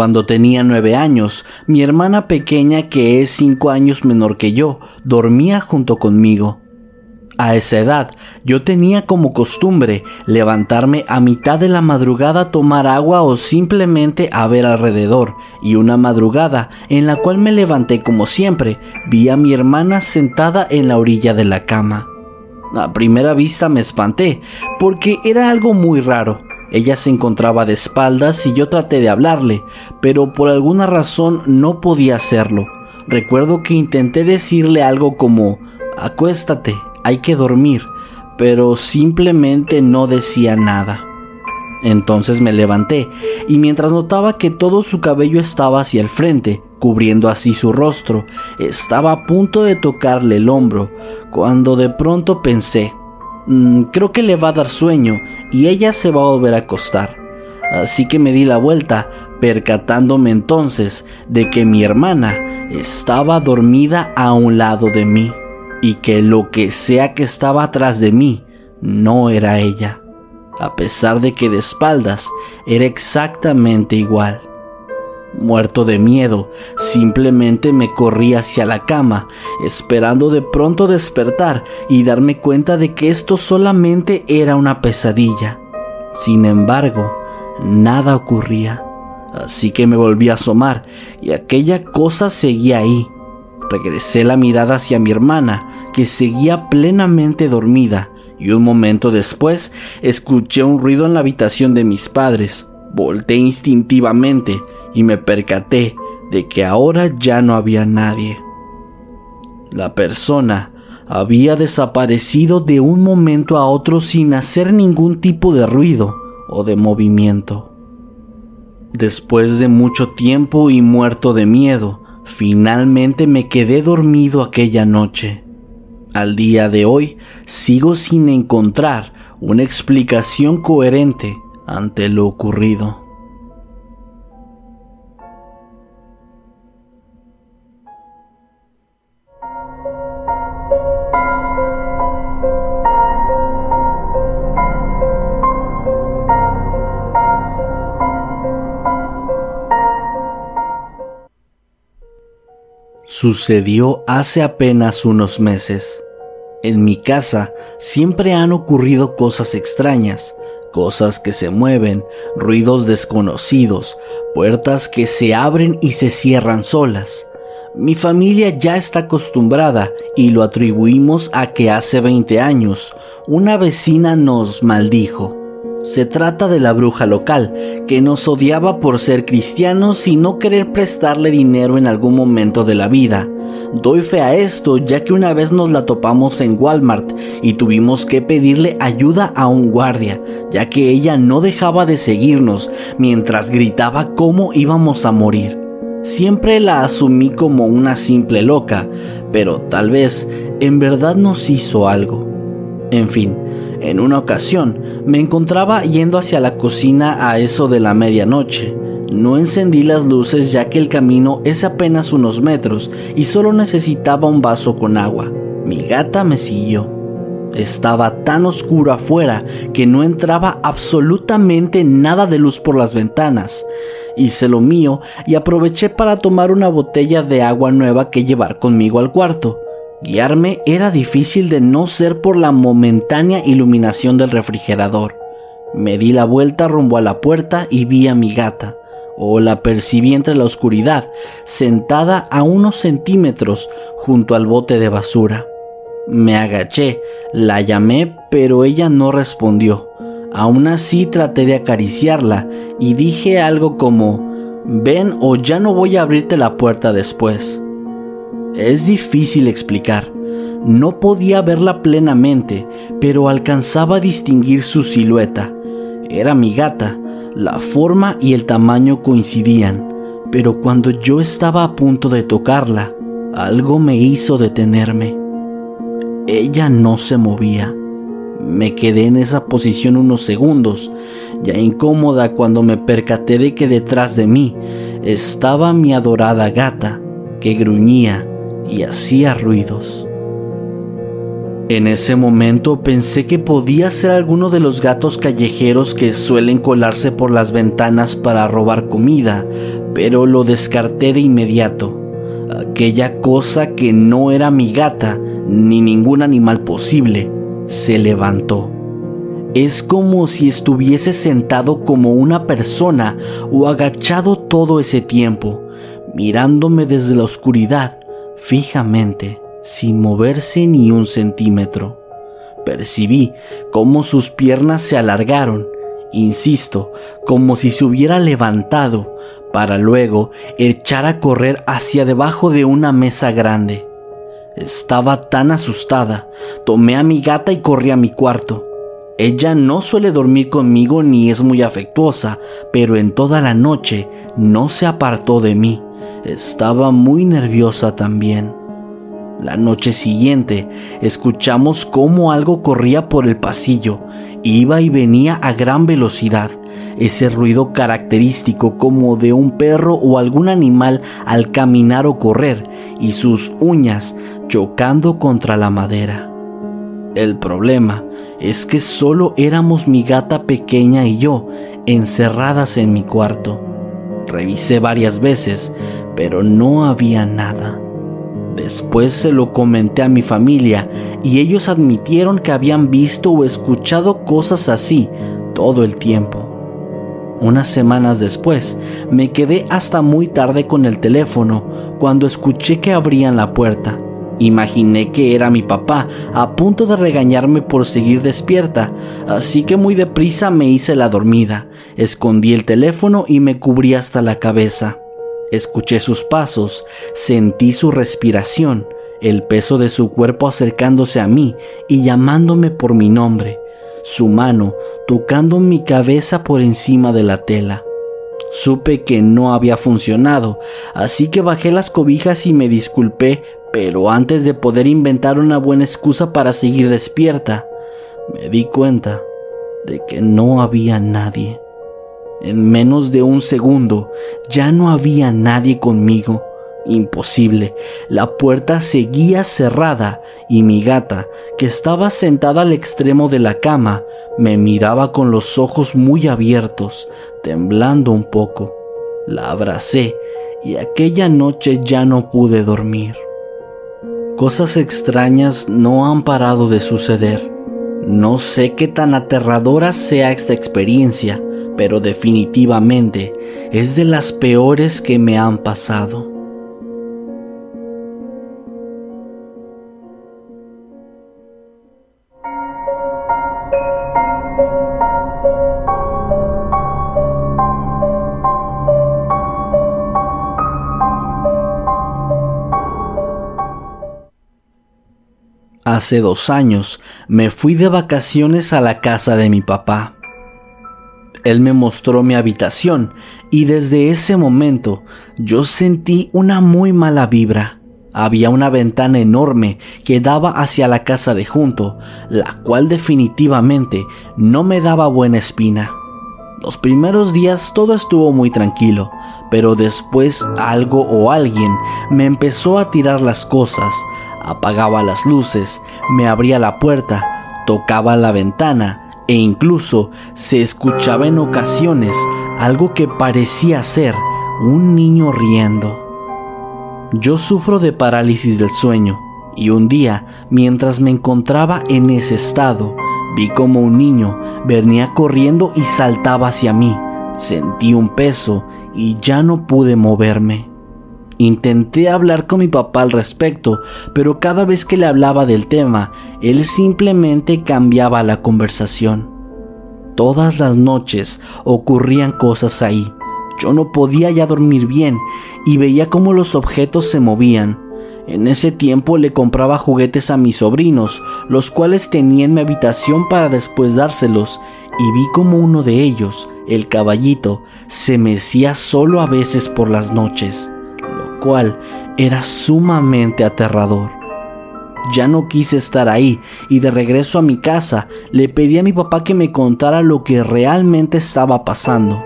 Cuando tenía nueve años, mi hermana pequeña, que es cinco años menor que yo, dormía junto conmigo. A esa edad, yo tenía como costumbre levantarme a mitad de la madrugada a tomar agua o simplemente a ver alrededor, y una madrugada en la cual me levanté como siempre, vi a mi hermana sentada en la orilla de la cama. A primera vista me espanté, porque era algo muy raro. Ella se encontraba de espaldas y yo traté de hablarle, pero por alguna razón no podía hacerlo. Recuerdo que intenté decirle algo como, acuéstate, hay que dormir, pero simplemente no decía nada. Entonces me levanté, y mientras notaba que todo su cabello estaba hacia el frente, cubriendo así su rostro, estaba a punto de tocarle el hombro, cuando de pronto pensé, "Mm, creo que le va a dar sueño y ella se va a volver a acostar. Así que me di la vuelta, percatándome entonces de que mi hermana estaba dormida a un lado de mí y que lo que sea que estaba atrás de mí no era ella, a pesar de que de espaldas era exactamente igual. Muerto de miedo, simplemente me corrí hacia la cama, esperando de pronto despertar y darme cuenta de que esto solamente era una pesadilla. Sin embargo, nada ocurría, así que me volví a asomar y aquella cosa seguía ahí. Regresé la mirada hacia mi hermana, que seguía plenamente dormida, y un momento después escuché un ruido en la habitación de mis padres. Volté instintivamente y me percaté de que ahora ya no había nadie. La persona había desaparecido de un momento a otro sin hacer ningún tipo de ruido o de movimiento. Después de mucho tiempo y muerto de miedo, finalmente me quedé dormido aquella noche. Al día de hoy sigo sin encontrar una explicación coherente ante lo ocurrido. Sucedió hace apenas unos meses. En mi casa siempre han ocurrido cosas extrañas, cosas que se mueven, ruidos desconocidos, puertas que se abren y se cierran solas. Mi familia ya está acostumbrada y lo atribuimos a que hace 20 años una vecina nos maldijo. Se trata de la bruja local, que nos odiaba por ser cristianos y no querer prestarle dinero en algún momento de la vida. Doy fe a esto ya que una vez nos la topamos en Walmart y tuvimos que pedirle ayuda a un guardia, ya que ella no dejaba de seguirnos mientras gritaba cómo íbamos a morir. Siempre la asumí como una simple loca, pero tal vez en verdad nos hizo algo. En fin, en una ocasión me encontraba yendo hacia la cocina a eso de la medianoche. No encendí las luces ya que el camino es apenas unos metros y solo necesitaba un vaso con agua. Mi gata me siguió. Estaba tan oscuro afuera que no entraba absolutamente nada de luz por las ventanas. Hice lo mío y aproveché para tomar una botella de agua nueva que llevar conmigo al cuarto. Guiarme era difícil de no ser por la momentánea iluminación del refrigerador. Me di la vuelta rumbo a la puerta y vi a mi gata, o la percibí entre la oscuridad, sentada a unos centímetros junto al bote de basura. Me agaché, la llamé, pero ella no respondió. Aún así traté de acariciarla y dije algo como, ven o ya no voy a abrirte la puerta después. Es difícil explicar. No podía verla plenamente, pero alcanzaba a distinguir su silueta. Era mi gata, la forma y el tamaño coincidían, pero cuando yo estaba a punto de tocarla, algo me hizo detenerme. Ella no se movía. Me quedé en esa posición unos segundos, ya incómoda cuando me percaté de que detrás de mí estaba mi adorada gata, que gruñía y hacía ruidos. En ese momento pensé que podía ser alguno de los gatos callejeros que suelen colarse por las ventanas para robar comida, pero lo descarté de inmediato. Aquella cosa que no era mi gata ni ningún animal posible se levantó. Es como si estuviese sentado como una persona o agachado todo ese tiempo, mirándome desde la oscuridad fijamente, sin moverse ni un centímetro. Percibí cómo sus piernas se alargaron, insisto, como si se hubiera levantado, para luego echar a correr hacia debajo de una mesa grande. Estaba tan asustada, tomé a mi gata y corrí a mi cuarto. Ella no suele dormir conmigo ni es muy afectuosa, pero en toda la noche no se apartó de mí. Estaba muy nerviosa también. La noche siguiente escuchamos cómo algo corría por el pasillo, iba y venía a gran velocidad, ese ruido característico como de un perro o algún animal al caminar o correr, y sus uñas chocando contra la madera. El problema es que solo éramos mi gata pequeña y yo encerradas en mi cuarto. Revisé varias veces, pero no había nada. Después se lo comenté a mi familia y ellos admitieron que habían visto o escuchado cosas así todo el tiempo. Unas semanas después me quedé hasta muy tarde con el teléfono cuando escuché que abrían la puerta. Imaginé que era mi papá, a punto de regañarme por seguir despierta, así que muy deprisa me hice la dormida, escondí el teléfono y me cubrí hasta la cabeza. Escuché sus pasos, sentí su respiración, el peso de su cuerpo acercándose a mí y llamándome por mi nombre, su mano tocando mi cabeza por encima de la tela. Supe que no había funcionado, así que bajé las cobijas y me disculpé, pero antes de poder inventar una buena excusa para seguir despierta, me di cuenta de que no había nadie. En menos de un segundo ya no había nadie conmigo. Imposible. La puerta seguía cerrada y mi gata, que estaba sentada al extremo de la cama, me miraba con los ojos muy abiertos, temblando un poco. La abracé y aquella noche ya no pude dormir. Cosas extrañas no han parado de suceder. No sé qué tan aterradora sea esta experiencia, pero definitivamente es de las peores que me han pasado. Hace dos años me fui de vacaciones a la casa de mi papá. Él me mostró mi habitación y desde ese momento yo sentí una muy mala vibra. Había una ventana enorme que daba hacia la casa de junto, la cual definitivamente no me daba buena espina. Los primeros días todo estuvo muy tranquilo, pero después algo o alguien me empezó a tirar las cosas, apagaba las luces, me abría la puerta tocaba la ventana e incluso se escuchaba en ocasiones algo que parecía ser un niño riendo. Yo sufro de parálisis del sueño y un día, mientras me encontraba en ese estado, vi como un niño venía corriendo y saltaba hacia mí. Sentí un peso y ya no pude moverme. Intenté hablar con mi papá al respecto, pero cada vez que le hablaba del tema, él simplemente cambiaba la conversación. Todas las noches ocurrían cosas ahí. Yo no podía ya dormir bien y veía cómo los objetos se movían. En ese tiempo le compraba juguetes a mis sobrinos, los cuales tenía en mi habitación para después dárselos, y vi como uno de ellos, el caballito, se mecía solo a veces por las noches, cual era sumamente aterrador. Ya no quise estar ahí y de regreso a mi casa le pedí a mi papá que me contara lo que realmente estaba pasando.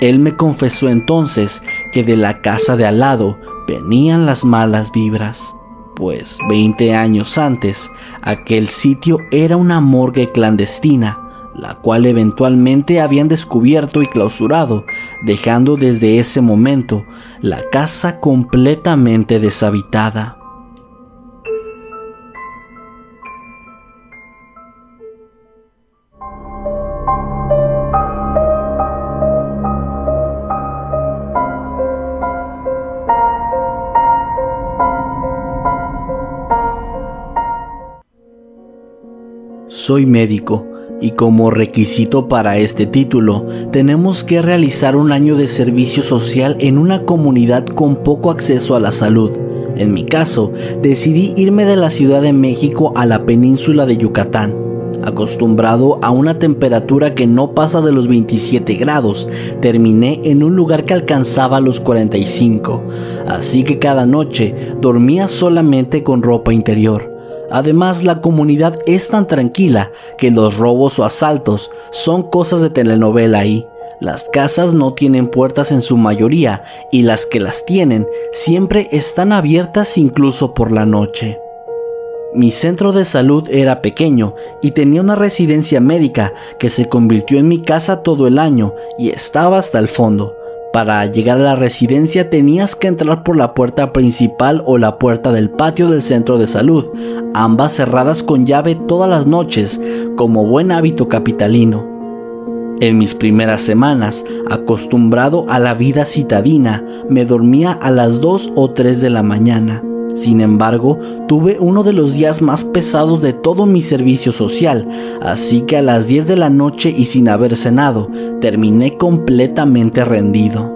Él me confesó entonces que de la casa de al lado venían las malas vibras, pues 20 años antes aquel sitio era una morgue clandestina, la cual eventualmente habían descubierto y clausurado, dejando desde ese momento la casa completamente deshabitada. Soy médico y como requisito para este título tenemos que realizar un año de servicio social en una comunidad con poco acceso a la salud. En mi caso, decidí irme de la Ciudad de México a la península de Yucatán. Acostumbrado a una temperatura que no pasa de los 27 grados, terminé en un lugar que alcanzaba los 45, así que cada noche dormía solamente con ropa interior. Además, la comunidad es tan tranquila que los robos o asaltos son cosas de telenovela ahí. Las casas no tienen puertas en su mayoría y las que las tienen siempre están abiertas incluso por la noche. Mi centro de salud era pequeño y tenía una residencia médica que se convirtió en mi casa todo el año y estaba hasta el fondo. Para llegar a la residencia tenías que entrar por la puerta principal o la puerta del patio del centro de salud, ambas cerradas con llave todas las noches, como buen hábito capitalino. En mis primeras semanas, acostumbrado a la vida citadina, me dormía a las 2 o 3 de la mañana. Sin embargo, tuve uno de los días más pesados de todo mi servicio social, así que a las 10 de la noche y sin haber cenado, terminé completamente rendido.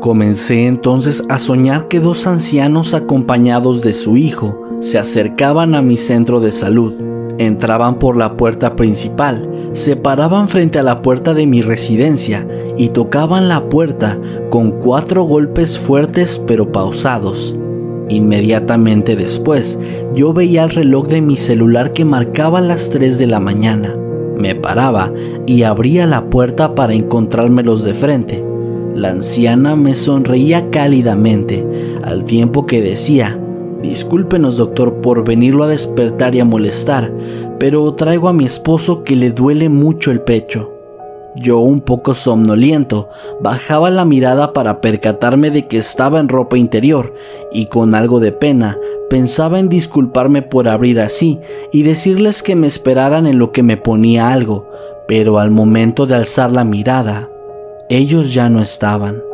Comencé entonces a soñar que dos ancianos acompañados de su hijo se acercaban a mi centro de salud. Entraban por la puerta principal, se paraban frente a la puerta de mi residencia y tocaban la puerta con cuatro golpes fuertes pero pausados. Inmediatamente después, yo veía el reloj de mi celular que marcaba las 3 de la mañana. Me paraba y abría la puerta para encontrármelos de frente. La anciana me sonreía cálidamente, al tiempo que decía, Discúlpenos doctor por venirlo a despertar y a molestar, pero traigo a mi esposo que le duele mucho el pecho. Yo, un poco somnoliento, bajaba la mirada para percatarme de que estaba en ropa interior y con algo de pena pensaba en disculparme por abrir así y decirles que me esperaran en lo que me ponía algo, pero al momento de alzar la mirada, ellos ya no estaban.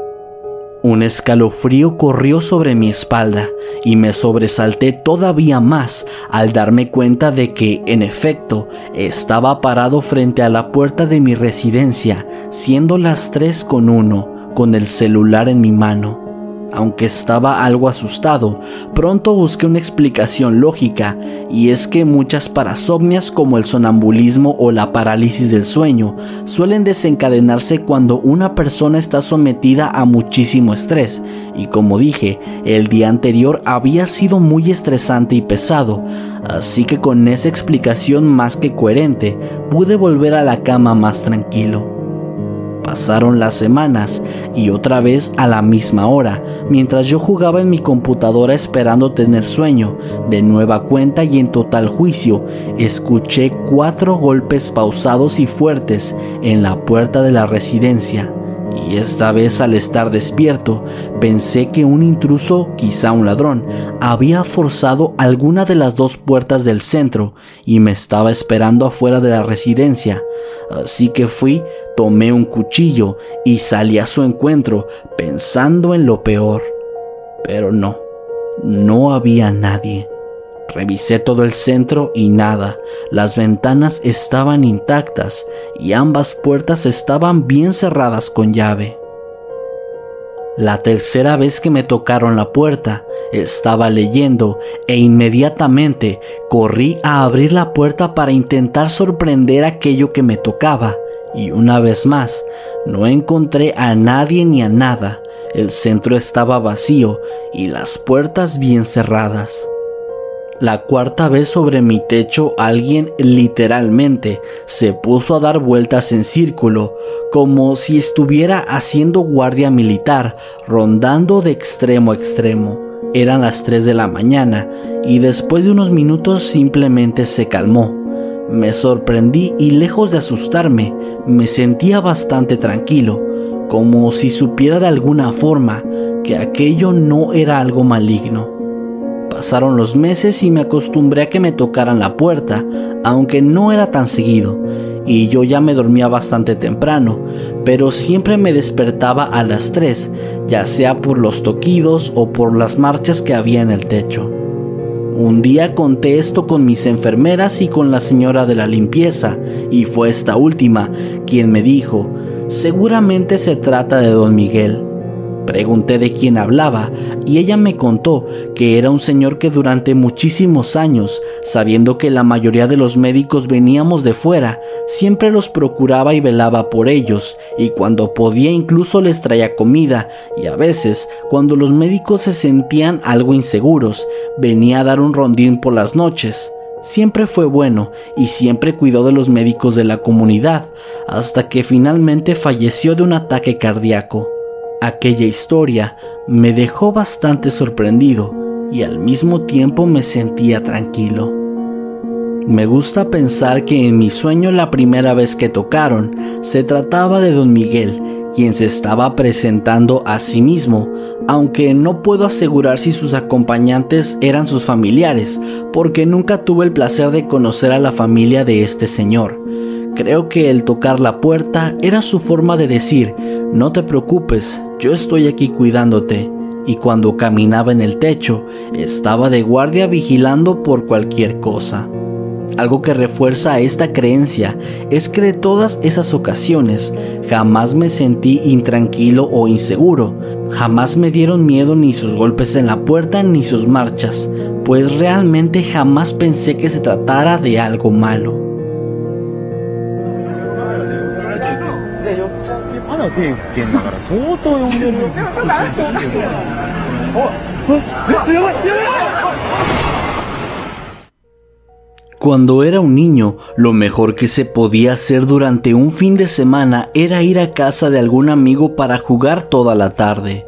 Un escalofrío corrió sobre mi espalda y me sobresalté todavía más al darme cuenta de que, en efecto, estaba parado frente a la puerta de mi residencia, siendo las tres con uno, con el celular en mi mano. Aunque estaba algo asustado, pronto busqué una explicación lógica, y es que muchas parasomnias como el sonambulismo o la parálisis del sueño suelen desencadenarse cuando una persona está sometida a muchísimo estrés, y como dije, el día anterior había sido muy estresante y pesado, así que con esa explicación más que coherente, pude volver a la cama más tranquilo. Pasaron las semanas y otra vez a la misma hora, mientras yo jugaba en mi computadora esperando tener sueño, de nueva cuenta y en total juicio, escuché cuatro golpes pausados y fuertes en la puerta de la residencia y esta vez al estar despierto pensé que un intruso, quizá un ladrón, había forzado alguna de las dos puertas del centro y me estaba esperando afuera de la residencia. Así que fui, tomé un cuchillo y salí a su encuentro pensando en lo peor. Pero no, no había nadie. Revisé todo el centro y nada. Las ventanas estaban intactas y ambas puertas estaban bien cerradas con llave. La tercera vez que me tocaron la puerta, estaba leyendo e inmediatamente corrí a abrir la puerta para intentar sorprender aquello que me tocaba. Y una vez más, no encontré a nadie ni a nada. El centro estaba vacío y las puertas bien cerradas. La cuarta vez sobre mi techo alguien literalmente se puso a dar vueltas en círculo, como si estuviera haciendo guardia militar, rondando de extremo a extremo. Eran las 3 de la mañana y después de unos minutos simplemente se calmó. Me sorprendí y lejos de asustarme, me sentía bastante tranquilo, como si supiera de alguna forma que aquello no era algo maligno. Pasaron los meses y me acostumbré a que me tocaran la puerta, aunque no era tan seguido, y yo ya me dormía bastante temprano, pero siempre me despertaba a las 3, ya sea por los toquidos o por las marchas que había en el techo. Un día conté esto con mis enfermeras y con la señora de la limpieza, y fue esta última quien me dijo, seguramente se trata de don Miguel. Pregunté de quién hablaba y ella me contó que era un señor que durante muchísimos años, sabiendo que la mayoría de los médicos veníamos de fuera, siempre los procuraba y velaba por ellos y cuando podía incluso les traía comida y a veces, cuando los médicos se sentían algo inseguros, venía a dar un rondín por las noches. Siempre fue bueno y siempre cuidó de los médicos de la comunidad, hasta que finalmente falleció de un ataque cardíaco. Aquella historia me dejó bastante sorprendido y al mismo tiempo me sentía tranquilo. Me gusta pensar que en mi sueño la primera vez que tocaron se trataba de don Miguel, quien se estaba presentando a sí mismo, aunque no puedo asegurar si sus acompañantes eran sus familiares, porque nunca tuve el placer de conocer a la familia de este señor. Creo que el tocar la puerta era su forma de decir, no te preocupes, yo estoy aquí cuidándote. Y cuando caminaba en el techo, estaba de guardia vigilando por cualquier cosa. Algo que refuerza esta creencia es que de todas esas ocasiones jamás me sentí intranquilo o inseguro, jamás me dieron miedo ni sus golpes en la puerta ni sus marchas, pues realmente jamás pensé que se tratara de algo malo. Cuando era un niño, lo mejor que se podía hacer durante un fin de semana era ir a casa de algún amigo para jugar toda la tarde.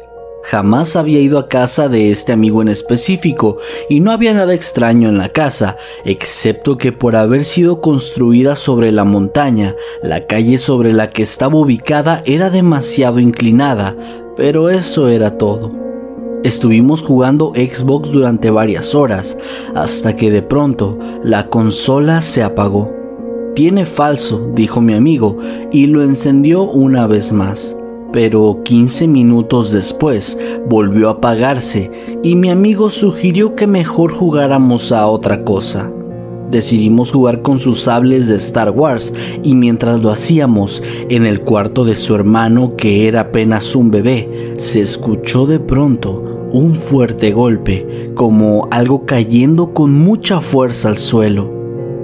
Jamás había ido a casa de este amigo en específico y no había nada extraño en la casa, excepto que por haber sido construida sobre la montaña, la calle sobre la que estaba ubicada era demasiado inclinada, pero eso era todo. Estuvimos jugando Xbox durante varias horas, hasta que de pronto la consola se apagó. Tiene falso, dijo mi amigo, y lo encendió una vez más pero 15 minutos después volvió a apagarse y mi amigo sugirió que mejor jugáramos a otra cosa. Decidimos jugar con sus sables de Star Wars y mientras lo hacíamos en el cuarto de su hermano que era apenas un bebé, se escuchó de pronto un fuerte golpe, como algo cayendo con mucha fuerza al suelo.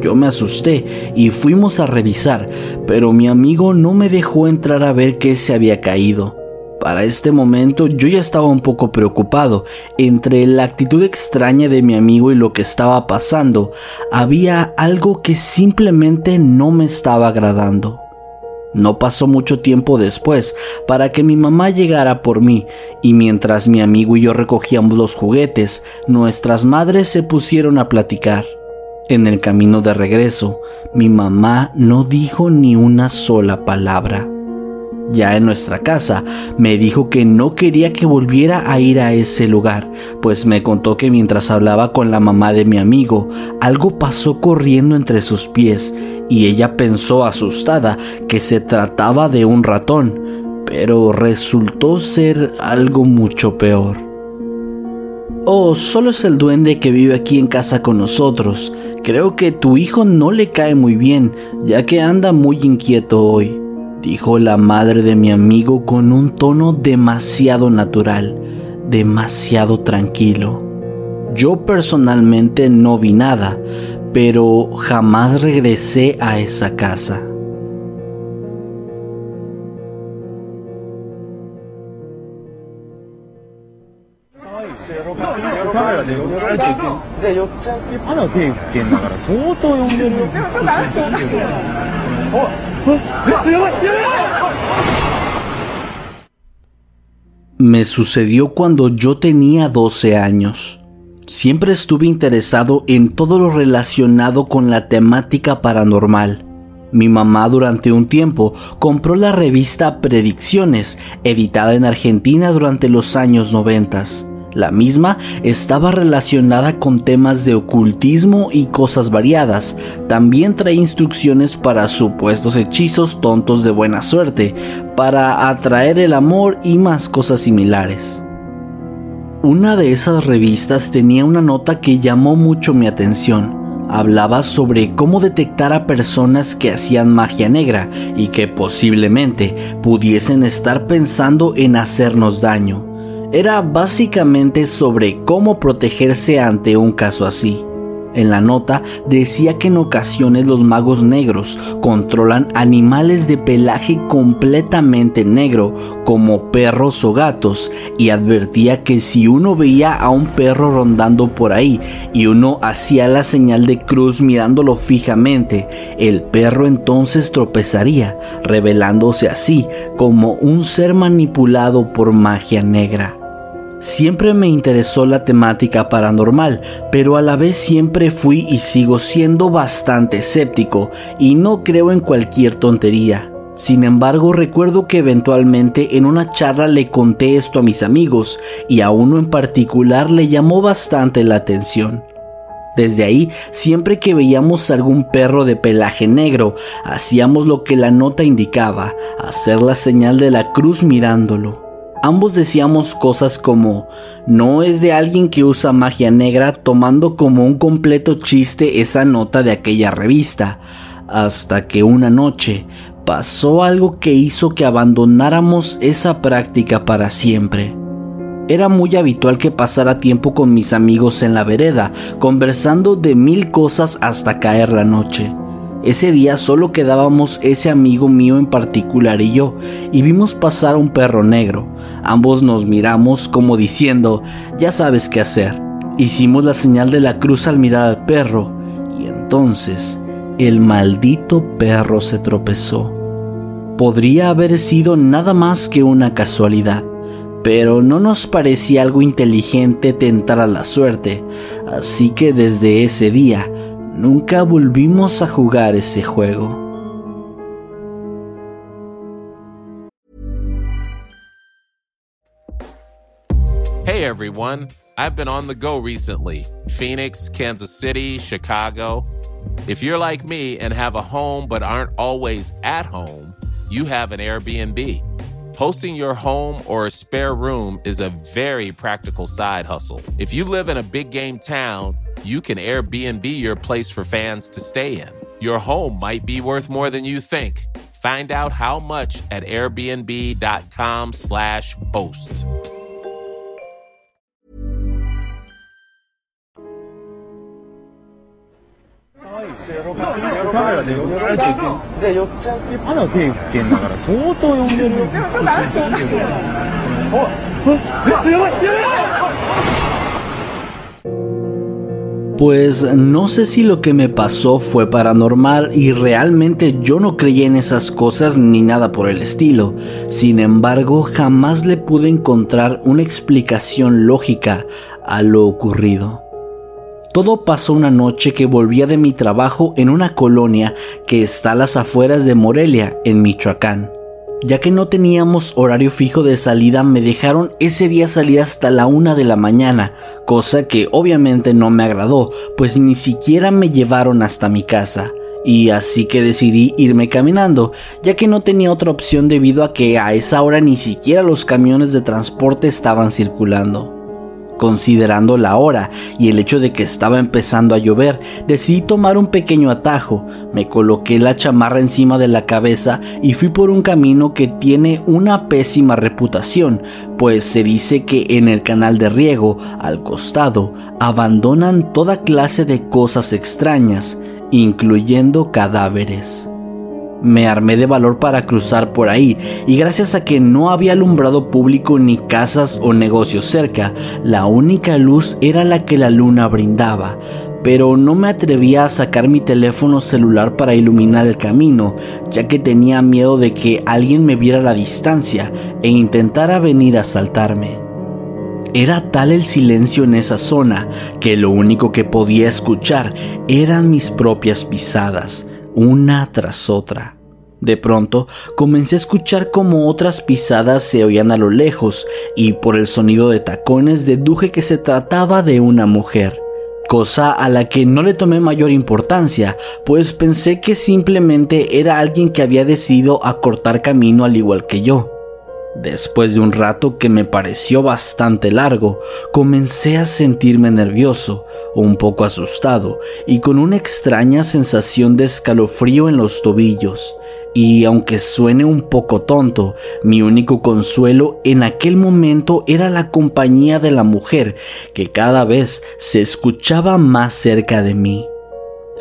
Yo me asusté y fuimos a revisar, pero mi amigo no me dejó entrar a ver qué se había caído. Para este momento yo ya estaba un poco preocupado. Entre la actitud extraña de mi amigo y lo que estaba pasando, había algo que simplemente no me estaba agradando. No pasó mucho tiempo después para que mi mamá llegara por mí y mientras mi amigo y yo recogíamos los juguetes, nuestras madres se pusieron a platicar. En el camino de regreso, mi mamá no dijo ni una sola palabra. Ya en nuestra casa, me dijo que no quería que volviera a ir a ese lugar, pues me contó que mientras hablaba con la mamá de mi amigo, algo pasó corriendo entre sus pies y ella pensó asustada que se trataba de un ratón, pero resultó ser algo mucho peor. Oh, solo es el duende que vive aquí en casa con nosotros. Creo que tu hijo no le cae muy bien, ya que anda muy inquieto hoy dijo la madre de mi amigo con un tono demasiado natural, demasiado tranquilo. Yo personalmente no vi nada, pero jamás regresé a esa casa. Me sucedió cuando yo tenía 12 años. Siempre estuve interesado en todo lo relacionado con la temática paranormal. Mi mamá durante un tiempo compró la revista Predicciones, editada en Argentina durante los años 90. La misma estaba relacionada con temas de ocultismo y cosas variadas. También trae instrucciones para supuestos hechizos tontos de buena suerte, para atraer el amor y más cosas similares. Una de esas revistas tenía una nota que llamó mucho mi atención. Hablaba sobre cómo detectar a personas que hacían magia negra y que posiblemente pudiesen estar pensando en hacernos daño era básicamente sobre cómo protegerse ante un caso así. En la nota decía que en ocasiones los magos negros controlan animales de pelaje completamente negro, como perros o gatos, y advertía que si uno veía a un perro rondando por ahí y uno hacía la señal de cruz mirándolo fijamente, el perro entonces tropezaría, revelándose así como un ser manipulado por magia negra. Siempre me interesó la temática paranormal, pero a la vez siempre fui y sigo siendo bastante escéptico y no creo en cualquier tontería. Sin embargo, recuerdo que eventualmente en una charla le conté esto a mis amigos y a uno en particular le llamó bastante la atención. Desde ahí, siempre que veíamos algún perro de pelaje negro, hacíamos lo que la nota indicaba, hacer la señal de la cruz mirándolo. Ambos decíamos cosas como, no es de alguien que usa magia negra tomando como un completo chiste esa nota de aquella revista, hasta que una noche pasó algo que hizo que abandonáramos esa práctica para siempre. Era muy habitual que pasara tiempo con mis amigos en la vereda, conversando de mil cosas hasta caer la noche. Ese día solo quedábamos ese amigo mío en particular y yo, y vimos pasar a un perro negro. Ambos nos miramos como diciendo, ya sabes qué hacer. Hicimos la señal de la cruz al mirar al perro, y entonces el maldito perro se tropezó. Podría haber sido nada más que una casualidad, pero no nos parecía algo inteligente tentar a la suerte, así que desde ese día Nunca volvimos a jugar ese juego. Hey everyone, I've been on the go recently Phoenix, Kansas City, Chicago. If you're like me and have a home but aren't always at home, you have an Airbnb. Hosting your home or a spare room is a very practical side hustle. If you live in a big game town, you can Airbnb your place for fans to stay in. Your home might be worth more than you think. Find out how much at airbnb.com/slash host. Pues no sé si lo que me pasó fue paranormal y realmente yo no creía en esas cosas ni nada por el estilo. Sin embargo, jamás le pude encontrar una explicación lógica a lo ocurrido. Todo pasó una noche que volvía de mi trabajo en una colonia que está a las afueras de Morelia, en Michoacán. Ya que no teníamos horario fijo de salida, me dejaron ese día salir hasta la una de la mañana, cosa que obviamente no me agradó, pues ni siquiera me llevaron hasta mi casa. Y así que decidí irme caminando, ya que no tenía otra opción debido a que a esa hora ni siquiera los camiones de transporte estaban circulando. Considerando la hora y el hecho de que estaba empezando a llover, decidí tomar un pequeño atajo, me coloqué la chamarra encima de la cabeza y fui por un camino que tiene una pésima reputación, pues se dice que en el canal de riego, al costado, abandonan toda clase de cosas extrañas, incluyendo cadáveres. Me armé de valor para cruzar por ahí y gracias a que no había alumbrado público ni casas o negocios cerca, la única luz era la que la luna brindaba. Pero no me atrevía a sacar mi teléfono celular para iluminar el camino, ya que tenía miedo de que alguien me viera a la distancia e intentara venir a asaltarme. Era tal el silencio en esa zona que lo único que podía escuchar eran mis propias pisadas, una tras otra. De pronto comencé a escuchar como otras pisadas se oían a lo lejos y por el sonido de tacones deduje que se trataba de una mujer, cosa a la que no le tomé mayor importancia, pues pensé que simplemente era alguien que había decidido acortar camino al igual que yo. Después de un rato que me pareció bastante largo, comencé a sentirme nervioso, un poco asustado y con una extraña sensación de escalofrío en los tobillos. Y aunque suene un poco tonto, mi único consuelo en aquel momento era la compañía de la mujer que cada vez se escuchaba más cerca de mí.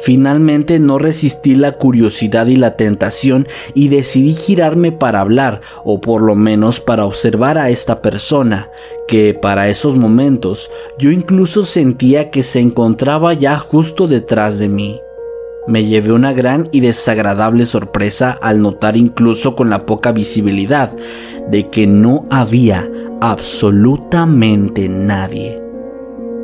Finalmente no resistí la curiosidad y la tentación y decidí girarme para hablar o por lo menos para observar a esta persona, que para esos momentos yo incluso sentía que se encontraba ya justo detrás de mí. Me llevé una gran y desagradable sorpresa al notar incluso con la poca visibilidad de que no había absolutamente nadie.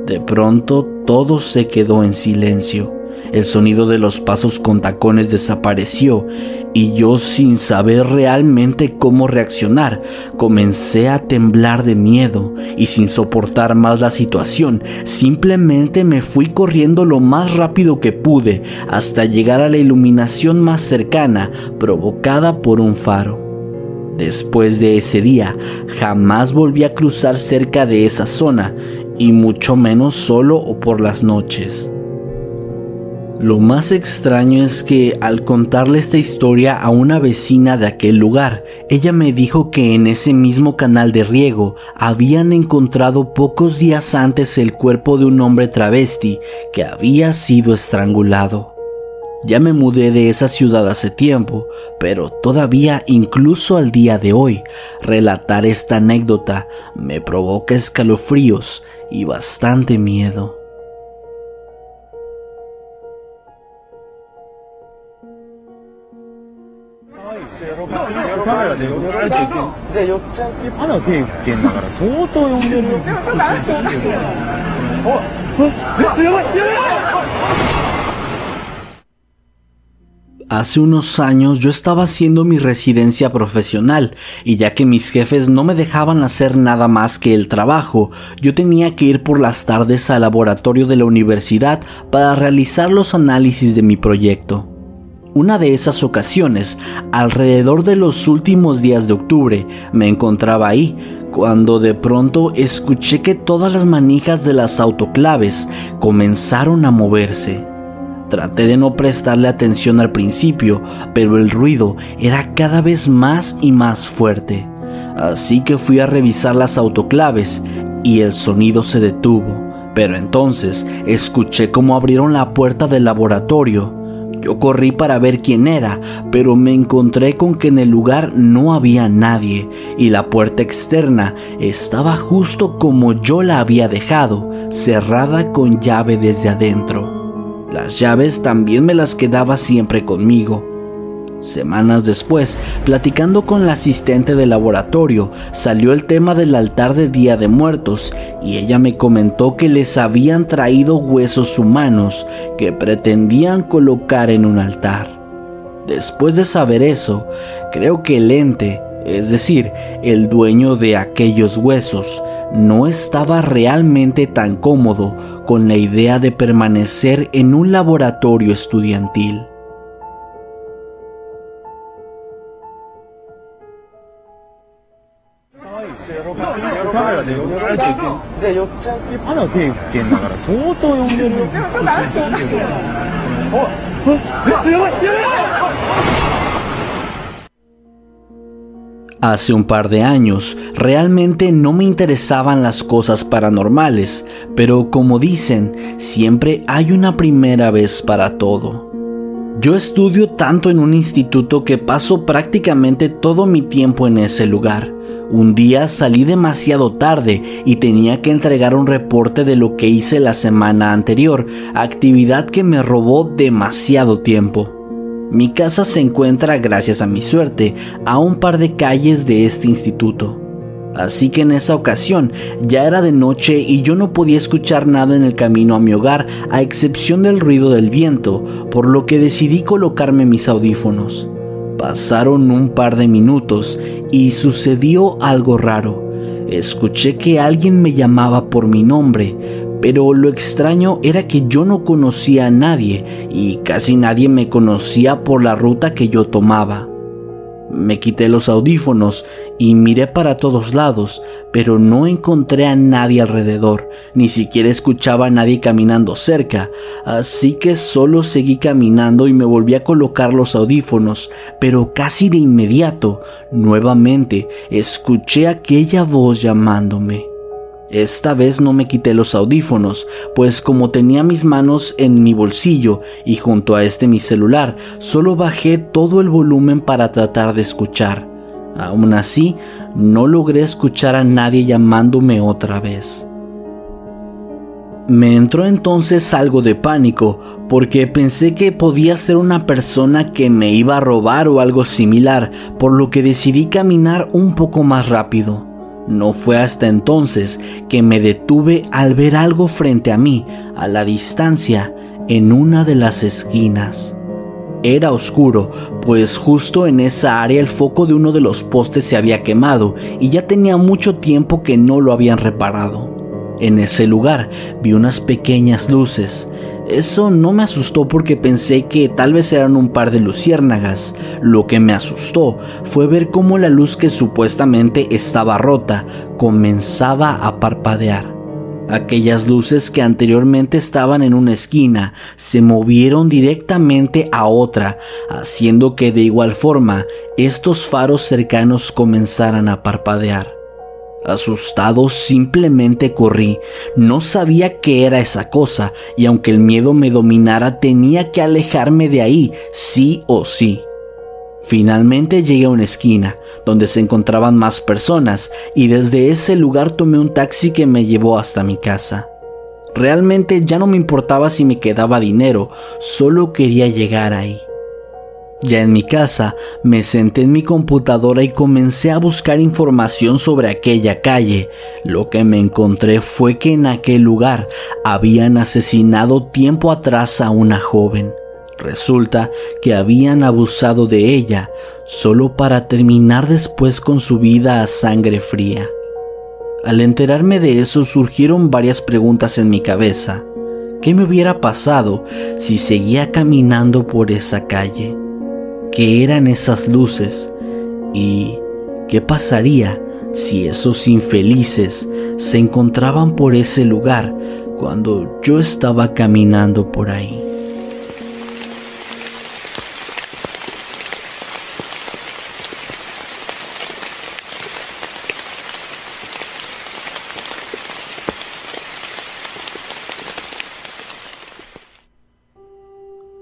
De pronto todo se quedó en silencio el sonido de los pasos con tacones desapareció y yo sin saber realmente cómo reaccionar, comencé a temblar de miedo y sin soportar más la situación, simplemente me fui corriendo lo más rápido que pude hasta llegar a la iluminación más cercana provocada por un faro. Después de ese día, jamás volví a cruzar cerca de esa zona, y mucho menos solo o por las noches. Lo más extraño es que al contarle esta historia a una vecina de aquel lugar, ella me dijo que en ese mismo canal de riego habían encontrado pocos días antes el cuerpo de un hombre travesti que había sido estrangulado. Ya me mudé de esa ciudad hace tiempo, pero todavía incluso al día de hoy, relatar esta anécdota me provoca escalofríos y bastante miedo. Hace unos años yo estaba haciendo mi residencia profesional y ya que mis jefes no me dejaban hacer nada más que el trabajo, yo tenía que ir por las tardes al laboratorio de la universidad para realizar los análisis de mi proyecto. Una de esas ocasiones, alrededor de los últimos días de octubre, me encontraba ahí, cuando de pronto escuché que todas las manijas de las autoclaves comenzaron a moverse. Traté de no prestarle atención al principio, pero el ruido era cada vez más y más fuerte. Así que fui a revisar las autoclaves y el sonido se detuvo. Pero entonces escuché cómo abrieron la puerta del laboratorio Yo corrí para ver quién era, pero me encontré con que en el lugar no había nadie y la puerta externa estaba justo como yo la había dejado, cerrada con llave desde adentro. Las llaves también me las quedaba siempre conmigo. Semanas después, platicando con la asistente del laboratorio, salió el tema del altar de Día de Muertos y ella me comentó que les habían traído huesos humanos que pretendían colocar en un altar. Después de saber eso, creo que el ente, es decir, el dueño de aquellos huesos, no estaba realmente tan cómodo con la idea de permanecer en un laboratorio estudiantil. Hace un par de años realmente no me interesaban las cosas paranormales, pero como dicen, siempre hay una primera vez para todo. Yo estudio tanto en un instituto que paso prácticamente todo mi tiempo en ese lugar. Un día salí demasiado tarde y tenía que entregar un reporte de lo que hice la semana anterior, actividad que me robó demasiado tiempo. Mi casa se encuentra, gracias a mi suerte, a un par de calles de este instituto. Así que en esa ocasión ya era de noche y yo no podía escuchar nada en el camino a mi hogar a excepción del ruido del viento, por lo que decidí colocarme mis audífonos. Pasaron un par de minutos y sucedió algo raro. Escuché que alguien me llamaba por mi nombre, pero lo extraño era que yo no conocía a nadie y casi nadie me conocía por la ruta que yo tomaba. Me quité los audífonos y miré para todos lados, pero no encontré a nadie alrededor, ni siquiera escuchaba a nadie caminando cerca, así que solo seguí caminando y me volví a colocar los audífonos, pero casi de inmediato, nuevamente, escuché aquella voz llamándome. Esta vez no me quité los audífonos, pues como tenía mis manos en mi bolsillo y junto a este mi celular, solo bajé todo el volumen para tratar de escuchar. Aún así, no logré escuchar a nadie llamándome otra vez. Me entró entonces algo de pánico, porque pensé que podía ser una persona que me iba a robar o algo similar, por lo que decidí caminar un poco más rápido. No fue hasta entonces que me detuve al ver algo frente a mí, a la distancia, en una de las esquinas. Era oscuro, pues justo en esa área el foco de uno de los postes se había quemado y ya tenía mucho tiempo que no lo habían reparado. En ese lugar vi unas pequeñas luces. Eso no me asustó porque pensé que tal vez eran un par de luciérnagas. Lo que me asustó fue ver cómo la luz que supuestamente estaba rota comenzaba a parpadear. Aquellas luces que anteriormente estaban en una esquina se movieron directamente a otra, haciendo que de igual forma estos faros cercanos comenzaran a parpadear. Asustado simplemente corrí. No sabía qué era esa cosa y aunque el miedo me dominara tenía que alejarme de ahí, sí o sí. Finalmente llegué a una esquina, donde se encontraban más personas, y desde ese lugar tomé un taxi que me llevó hasta mi casa. Realmente ya no me importaba si me quedaba dinero, solo quería llegar ahí. Ya en mi casa, me senté en mi computadora y comencé a buscar información sobre aquella calle. Lo que me encontré fue que en aquel lugar habían asesinado tiempo atrás a una joven. Resulta que habían abusado de ella solo para terminar después con su vida a sangre fría. Al enterarme de eso surgieron varias preguntas en mi cabeza. ¿Qué me hubiera pasado si seguía caminando por esa calle? Qué eran esas luces y qué pasaría si esos infelices se encontraban por ese lugar cuando yo estaba caminando por ahí.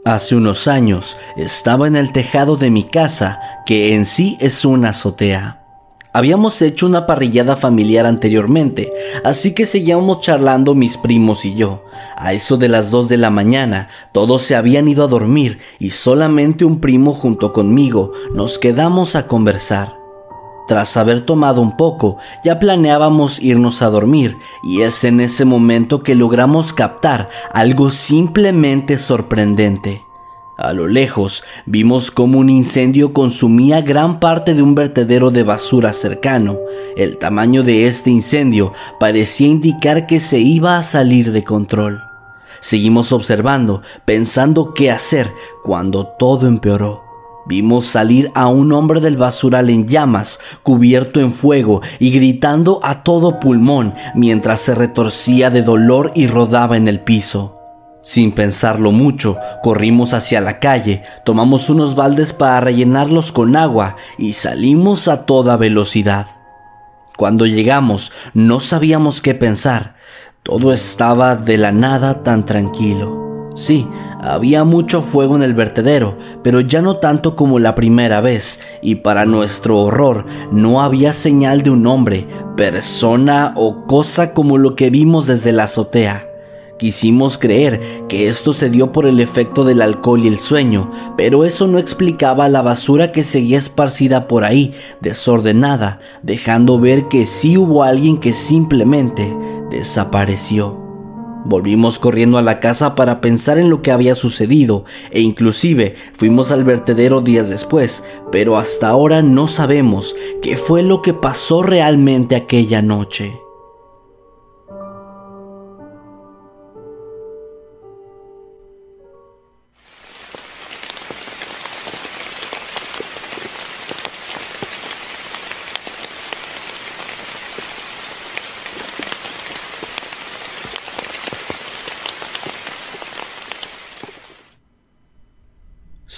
Hace unos años estaba en el tejado de mi casa, que en sí es una azotea. Habíamos hecho una parrillada familiar anteriormente, así que seguíamos charlando mis primos y yo. A eso de las dos de la mañana, todos se habían ido a dormir y solamente un primo junto conmigo nos quedamos a conversar. Tras haber tomado un poco, ya planeábamos irnos a dormir y es en ese momento que logramos captar algo simplemente sorprendente. A lo lejos vimos como un incendio consumía gran parte de un vertedero de basura cercano. El tamaño de este incendio parecía indicar que se iba a salir de control. Seguimos observando, pensando qué hacer, cuando todo empeoró. Vimos salir a un hombre del basural en llamas, cubierto en fuego y gritando a todo pulmón mientras se retorcía de dolor y rodaba en el piso. Sin pensarlo mucho, corrimos hacia la calle, tomamos unos baldes para rellenarlos con agua y salimos a toda velocidad. Cuando llegamos no sabíamos qué pensar, todo estaba de la nada tan tranquilo. Sí, había mucho fuego en el vertedero, pero ya no tanto como la primera vez, y para nuestro horror no había señal de un hombre, persona o cosa como lo que vimos desde la azotea. Quisimos creer que esto se dio por el efecto del alcohol y el sueño, pero eso no explicaba la basura que seguía esparcida por ahí, desordenada, dejando ver que sí hubo alguien que simplemente desapareció. Volvimos corriendo a la casa para pensar en lo que había sucedido e inclusive fuimos al vertedero días después, pero hasta ahora no sabemos qué fue lo que pasó realmente aquella noche.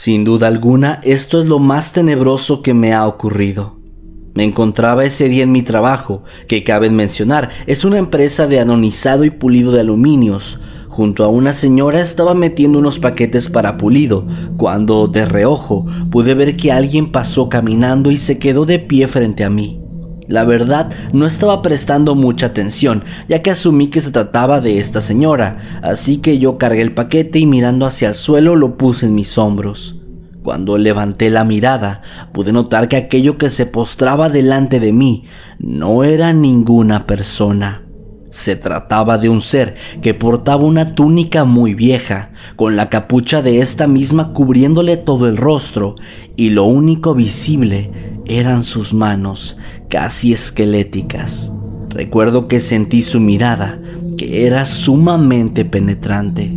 Sin duda alguna, esto es lo más tenebroso que me ha ocurrido. Me encontraba ese día en mi trabajo, que cabe mencionar, es una empresa de anonizado y pulido de aluminios. Junto a una señora estaba metiendo unos paquetes para pulido, cuando, de reojo, pude ver que alguien pasó caminando y se quedó de pie frente a mí. La verdad, no estaba prestando mucha atención, ya que asumí que se trataba de esta señora, así que yo cargué el paquete y mirando hacia el suelo lo puse en mis hombros. Cuando levanté la mirada, pude notar que aquello que se postraba delante de mí no era ninguna persona. Se trataba de un ser que portaba una túnica muy vieja, con la capucha de esta misma cubriéndole todo el rostro, y lo único visible eran sus manos, casi esqueléticas. Recuerdo que sentí su mirada, que era sumamente penetrante.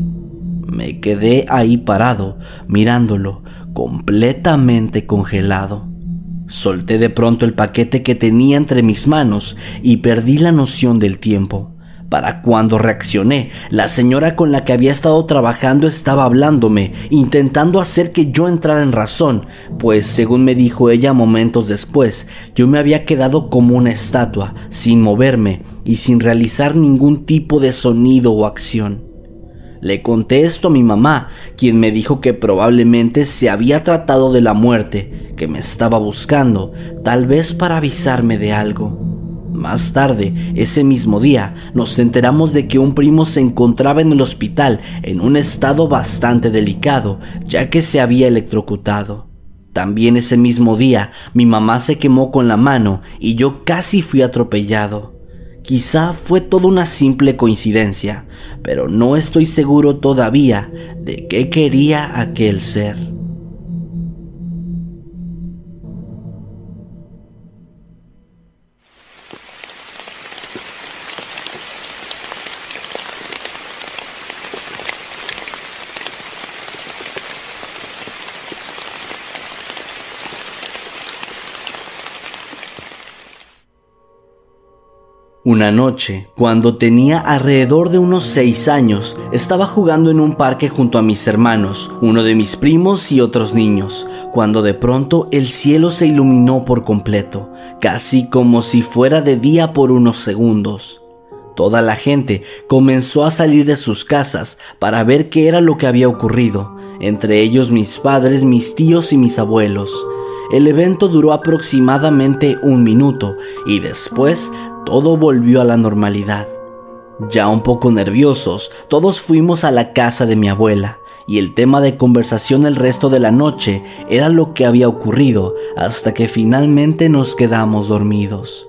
Me quedé ahí parado, mirándolo, completamente congelado. Solté de pronto el paquete que tenía entre mis manos y perdí la noción del tiempo. Para cuando reaccioné, la señora con la que había estado trabajando estaba hablándome, intentando hacer que yo entrara en razón, pues según me dijo ella momentos después, yo me había quedado como una estatua, sin moverme y sin realizar ningún tipo de sonido o acción. Le conté esto a mi mamá, quien me dijo que probablemente se había tratado de la muerte, que me estaba buscando, tal vez para avisarme de algo. Más tarde, ese mismo día, nos enteramos de que un primo se encontraba en el hospital en un estado bastante delicado, ya que se había electrocutado. También ese mismo día, mi mamá se quemó con la mano y yo casi fui atropellado. Quizá fue toda una simple coincidencia, pero no estoy seguro todavía de qué quería aquel ser. Una noche, cuando tenía alrededor de unos seis años, estaba jugando en un parque junto a mis hermanos, uno de mis primos y otros niños, cuando de pronto el cielo se iluminó por completo, casi como si fuera de día por unos segundos. Toda la gente comenzó a salir de sus casas para ver qué era lo que había ocurrido, entre ellos mis padres, mis tíos y mis abuelos. El evento duró aproximadamente un minuto y después todo volvió a la normalidad. Ya un poco nerviosos, todos fuimos a la casa de mi abuela y el tema de conversación el resto de la noche era lo que había ocurrido hasta que finalmente nos quedamos dormidos.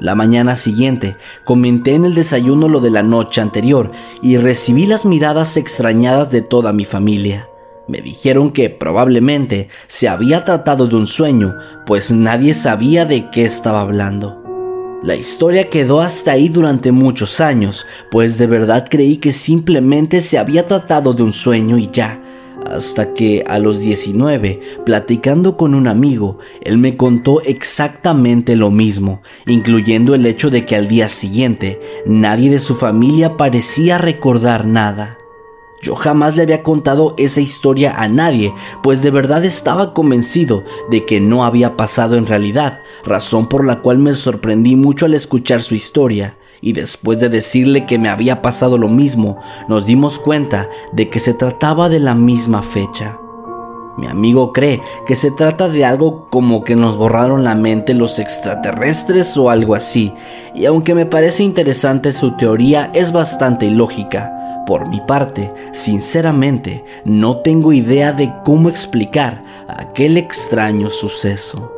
La mañana siguiente comenté en el desayuno lo de la noche anterior y recibí las miradas extrañadas de toda mi familia. Me dijeron que probablemente se había tratado de un sueño, pues nadie sabía de qué estaba hablando. La historia quedó hasta ahí durante muchos años, pues de verdad creí que simplemente se había tratado de un sueño y ya, hasta que a los 19, platicando con un amigo, él me contó exactamente lo mismo, incluyendo el hecho de que al día siguiente nadie de su familia parecía recordar nada. Yo jamás le había contado esa historia a nadie, pues de verdad estaba convencido de que no había pasado en realidad, razón por la cual me sorprendí mucho al escuchar su historia, y después de decirle que me había pasado lo mismo, nos dimos cuenta de que se trataba de la misma fecha. Mi amigo cree que se trata de algo como que nos borraron la mente los extraterrestres o algo así, y aunque me parece interesante su teoría es bastante ilógica, por mi parte, sinceramente, no tengo idea de cómo explicar aquel extraño suceso.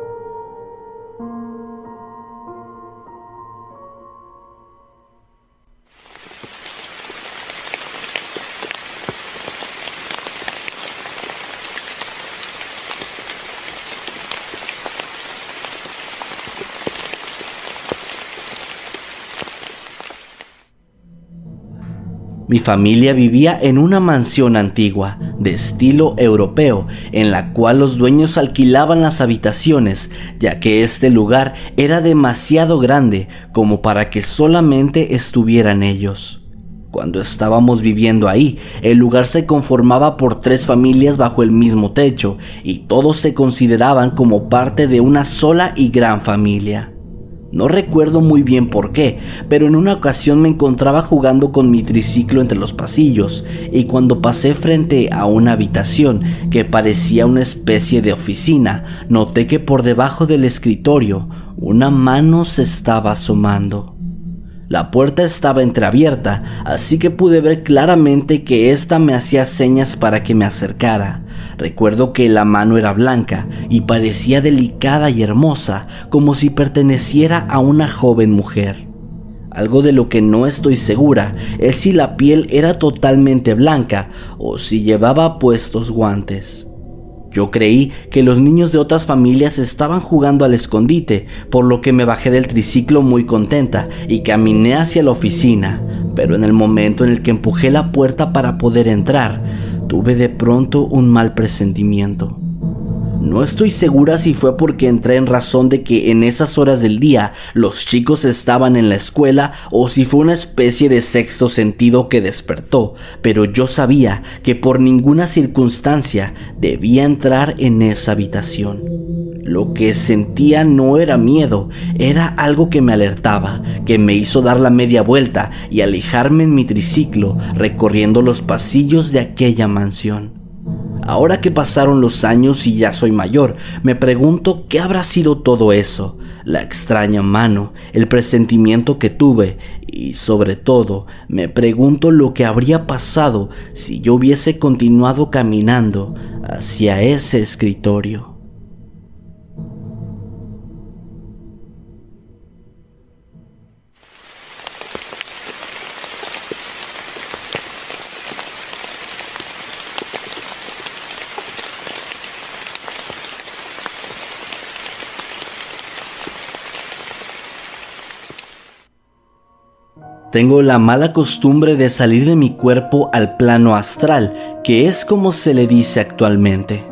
Mi familia vivía en una mansión antigua, de estilo europeo, en la cual los dueños alquilaban las habitaciones, ya que este lugar era demasiado grande como para que solamente estuvieran ellos. Cuando estábamos viviendo ahí, el lugar se conformaba por tres familias bajo el mismo techo y todos se consideraban como parte de una sola y gran familia. No recuerdo muy bien por qué, pero en una ocasión me encontraba jugando con mi triciclo entre los pasillos y cuando pasé frente a una habitación que parecía una especie de oficina, noté que por debajo del escritorio una mano se estaba asomando. La puerta estaba entreabierta, así que pude ver claramente que ésta me hacía señas para que me acercara. Recuerdo que la mano era blanca y parecía delicada y hermosa, como si perteneciera a una joven mujer. Algo de lo que no estoy segura es si la piel era totalmente blanca o si llevaba puestos guantes. Yo creí que los niños de otras familias estaban jugando al escondite, por lo que me bajé del triciclo muy contenta y caminé hacia la oficina, pero en el momento en el que empujé la puerta para poder entrar, tuve de pronto un mal presentimiento. No estoy segura si fue porque entré en razón de que en esas horas del día los chicos estaban en la escuela o si fue una especie de sexto sentido que despertó, pero yo sabía que por ninguna circunstancia debía entrar en esa habitación. Lo que sentía no era miedo, era algo que me alertaba, que me hizo dar la media vuelta y alejarme en mi triciclo recorriendo los pasillos de aquella mansión. Ahora que pasaron los años y ya soy mayor, me pregunto qué habrá sido todo eso, la extraña mano, el presentimiento que tuve y sobre todo me pregunto lo que habría pasado si yo hubiese continuado caminando hacia ese escritorio. Tengo la mala costumbre de salir de mi cuerpo al plano astral, que es como se le dice actualmente.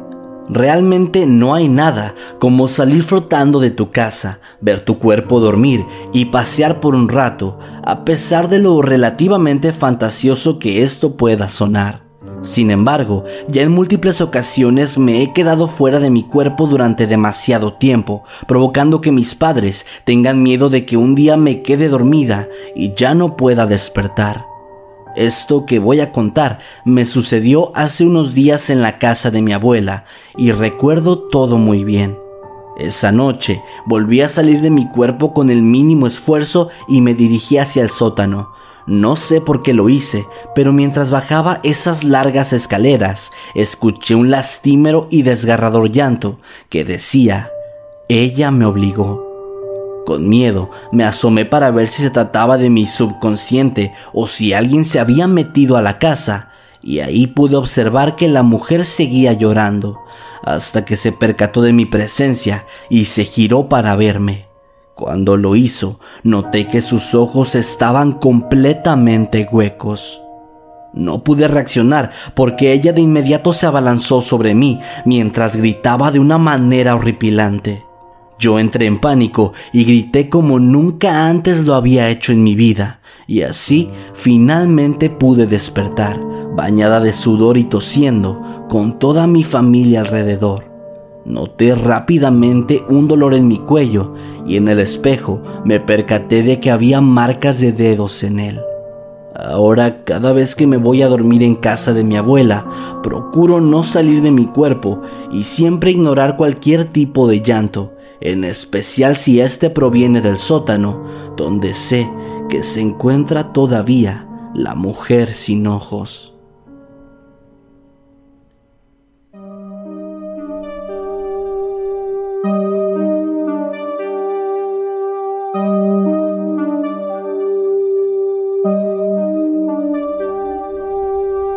Realmente no hay nada como salir flotando de tu casa, ver tu cuerpo dormir y pasear por un rato, a pesar de lo relativamente fantasioso que esto pueda sonar. Sin embargo, ya en múltiples ocasiones me he quedado fuera de mi cuerpo durante demasiado tiempo, provocando que mis padres tengan miedo de que un día me quede dormida y ya no pueda despertar. Esto que voy a contar me sucedió hace unos días en la casa de mi abuela y recuerdo todo muy bien. Esa noche volví a salir de mi cuerpo con el mínimo esfuerzo y me dirigí hacia el sótano, no sé por qué lo hice, pero mientras bajaba esas largas escaleras, escuché un lastimero y desgarrador llanto que decía, ella me obligó. Con miedo me asomé para ver si se trataba de mi subconsciente o si alguien se había metido a la casa, y ahí pude observar que la mujer seguía llorando, hasta que se percató de mi presencia y se giró para verme. Cuando lo hizo, noté que sus ojos estaban completamente huecos. No pude reaccionar porque ella de inmediato se abalanzó sobre mí mientras gritaba de una manera horripilante. Yo entré en pánico y grité como nunca antes lo había hecho en mi vida, y así finalmente pude despertar, bañada de sudor y tosiendo, con toda mi familia alrededor. Noté rápidamente un dolor en mi cuello y en el espejo me percaté de que había marcas de dedos en él. Ahora cada vez que me voy a dormir en casa de mi abuela, procuro no salir de mi cuerpo y siempre ignorar cualquier tipo de llanto, en especial si éste proviene del sótano, donde sé que se encuentra todavía la mujer sin ojos.